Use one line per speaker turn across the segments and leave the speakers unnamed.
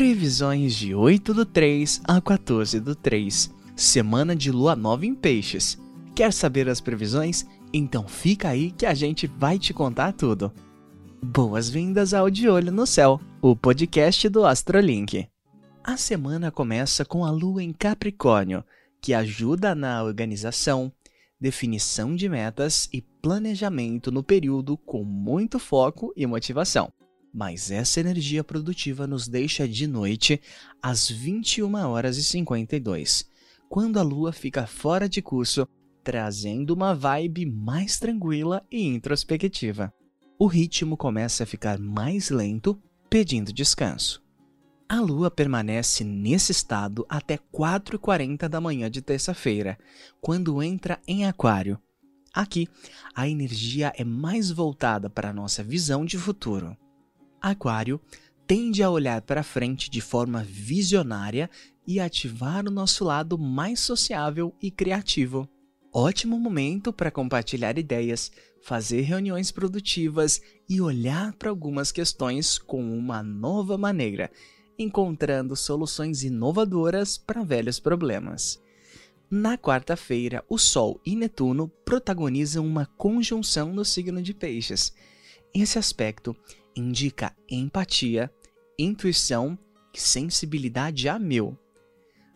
Previsões de 8 do 3 a 14 do 3. Semana de lua nova em peixes. Quer saber as previsões? Então fica aí que a gente vai te contar tudo. Boas-vindas ao De Olho no Céu, o podcast do Astrolink. A semana começa com a lua em Capricórnio, que ajuda na organização, definição de metas e planejamento no período com muito foco e motivação. Mas essa energia produtiva nos deixa de noite às 21 horas e 52, quando a lua fica fora de curso, trazendo uma vibe mais tranquila e introspectiva. O ritmo começa a ficar mais lento, pedindo descanso. A lua permanece nesse estado até 4h40 da manhã de terça-feira, quando entra em Aquário. Aqui, a energia é mais voltada para a nossa visão de futuro. Aquário tende a olhar para frente de forma visionária e ativar o nosso lado mais sociável e criativo. Ótimo momento para compartilhar ideias, fazer reuniões produtivas e olhar para algumas questões com uma nova maneira, encontrando soluções inovadoras para velhos problemas. Na quarta-feira, o Sol e Netuno protagonizam uma conjunção no signo de Peixes. Esse aspecto indica empatia, intuição e sensibilidade a mil.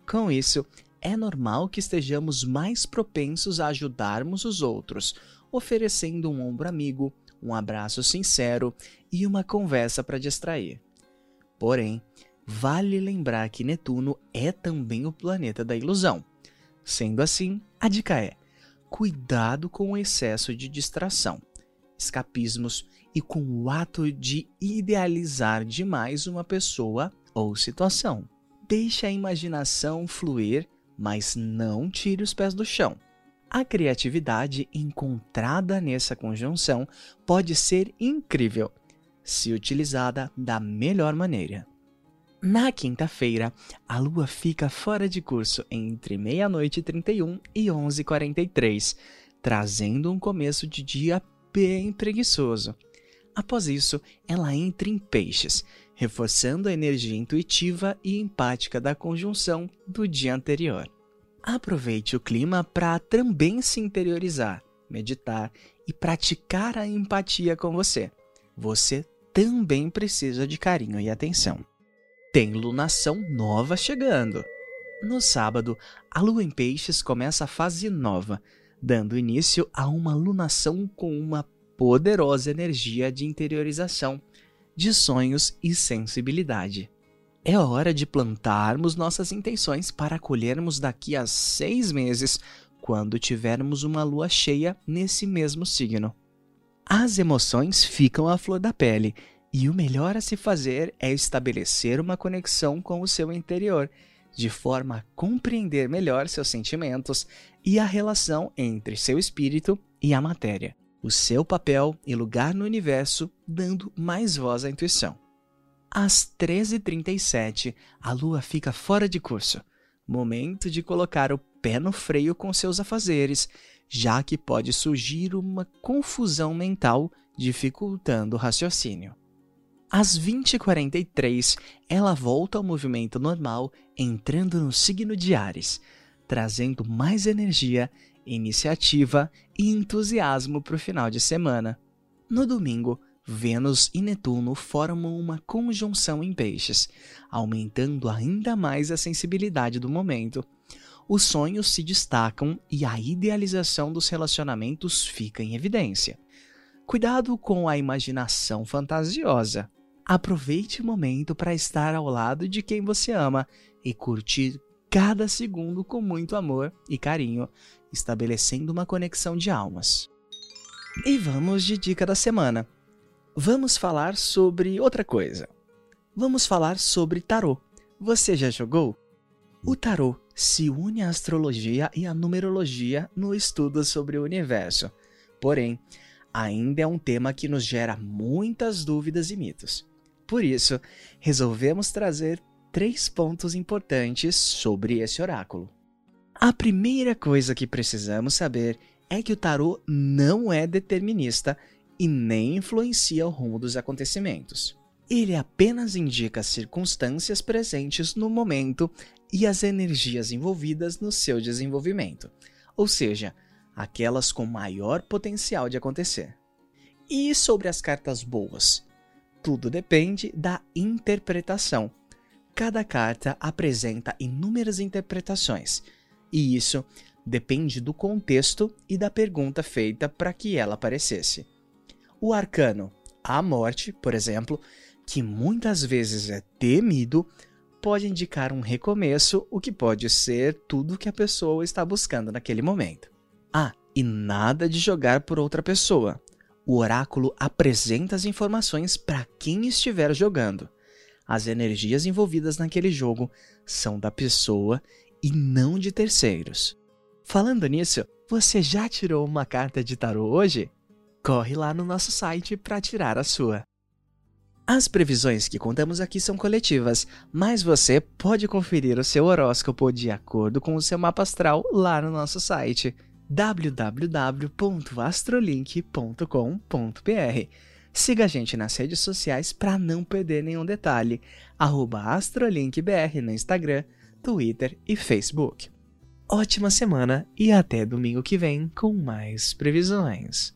Com isso, é normal que estejamos mais propensos a ajudarmos os outros, oferecendo um ombro amigo, um abraço sincero e uma conversa para distrair. Porém, vale lembrar que Netuno é também o planeta da ilusão. Sendo assim, a dica é: cuidado com o excesso de distração, escapismos e com o ato de idealizar demais uma pessoa ou situação. Deixe a imaginação fluir, mas não tire os pés do chão. A criatividade encontrada nessa conjunção pode ser incrível, se utilizada da melhor maneira. Na quinta-feira, a lua fica fora de curso entre meia-noite e 31 e 11h43, trazendo um começo de dia bem preguiçoso. Após isso, ela entra em peixes, reforçando a energia intuitiva e empática da conjunção do dia anterior. Aproveite o clima para também se interiorizar, meditar e praticar a empatia com você. Você também precisa de carinho e atenção. Tem lunação nova chegando. No sábado, a lua em peixes começa a fase nova, dando início a uma lunação com uma poderosa energia de interiorização, de sonhos e sensibilidade. É hora de plantarmos nossas intenções para colhermos daqui a seis meses, quando tivermos uma lua cheia nesse mesmo signo. As emoções ficam à flor da pele e o melhor a se fazer é estabelecer uma conexão com o seu interior, de forma a compreender melhor seus sentimentos e a relação entre seu espírito e a matéria o seu papel e lugar no universo, dando mais voz à intuição. Às 13h37, a lua fica fora de curso. Momento de colocar o pé no freio com seus afazeres, já que pode surgir uma confusão mental dificultando o raciocínio. Às 20h43, ela volta ao movimento normal, entrando no signo de Ares, trazendo mais energia iniciativa e entusiasmo para o final de semana. No domingo, Vênus e Netuno formam uma conjunção em peixes, aumentando ainda mais a sensibilidade do momento. Os sonhos se destacam e a idealização dos relacionamentos fica em evidência. Cuidado com a imaginação fantasiosa. Aproveite o momento para estar ao lado de quem você ama e curtir cada segundo com muito amor e carinho, estabelecendo uma conexão de almas. E vamos de dica da semana. Vamos falar sobre outra coisa. Vamos falar sobre tarô. Você já jogou? O tarô se une à astrologia e à numerologia no estudo sobre o universo. Porém, ainda é um tema que nos gera muitas dúvidas e mitos. Por isso, resolvemos trazer três pontos importantes sobre esse oráculo. A primeira coisa que precisamos saber é que o tarô não é determinista e nem influencia o rumo dos acontecimentos. Ele apenas indica as circunstâncias presentes no momento e as energias envolvidas no seu desenvolvimento, ou seja, aquelas com maior potencial de acontecer. E sobre as cartas boas? Tudo depende da interpretação. Cada carta apresenta inúmeras interpretações, e isso depende do contexto e da pergunta feita para que ela aparecesse. O arcano, a morte, por exemplo, que muitas vezes é temido, pode indicar um recomeço, o que pode ser tudo que a pessoa está buscando naquele momento. Ah, e nada de jogar por outra pessoa. O oráculo apresenta as informações para quem estiver jogando. As energias envolvidas naquele jogo são da pessoa e não de terceiros. Falando nisso, você já tirou uma carta de tarô hoje? Corre lá no nosso site para tirar a sua. As previsões que contamos aqui são coletivas, mas você pode conferir o seu horóscopo de acordo com o seu mapa astral lá no nosso site www.astrolink.com.br. Siga a gente nas redes sociais para não perder nenhum detalhe. AstroLinkBR no Instagram, Twitter e Facebook. Ótima semana e até domingo que vem com mais previsões.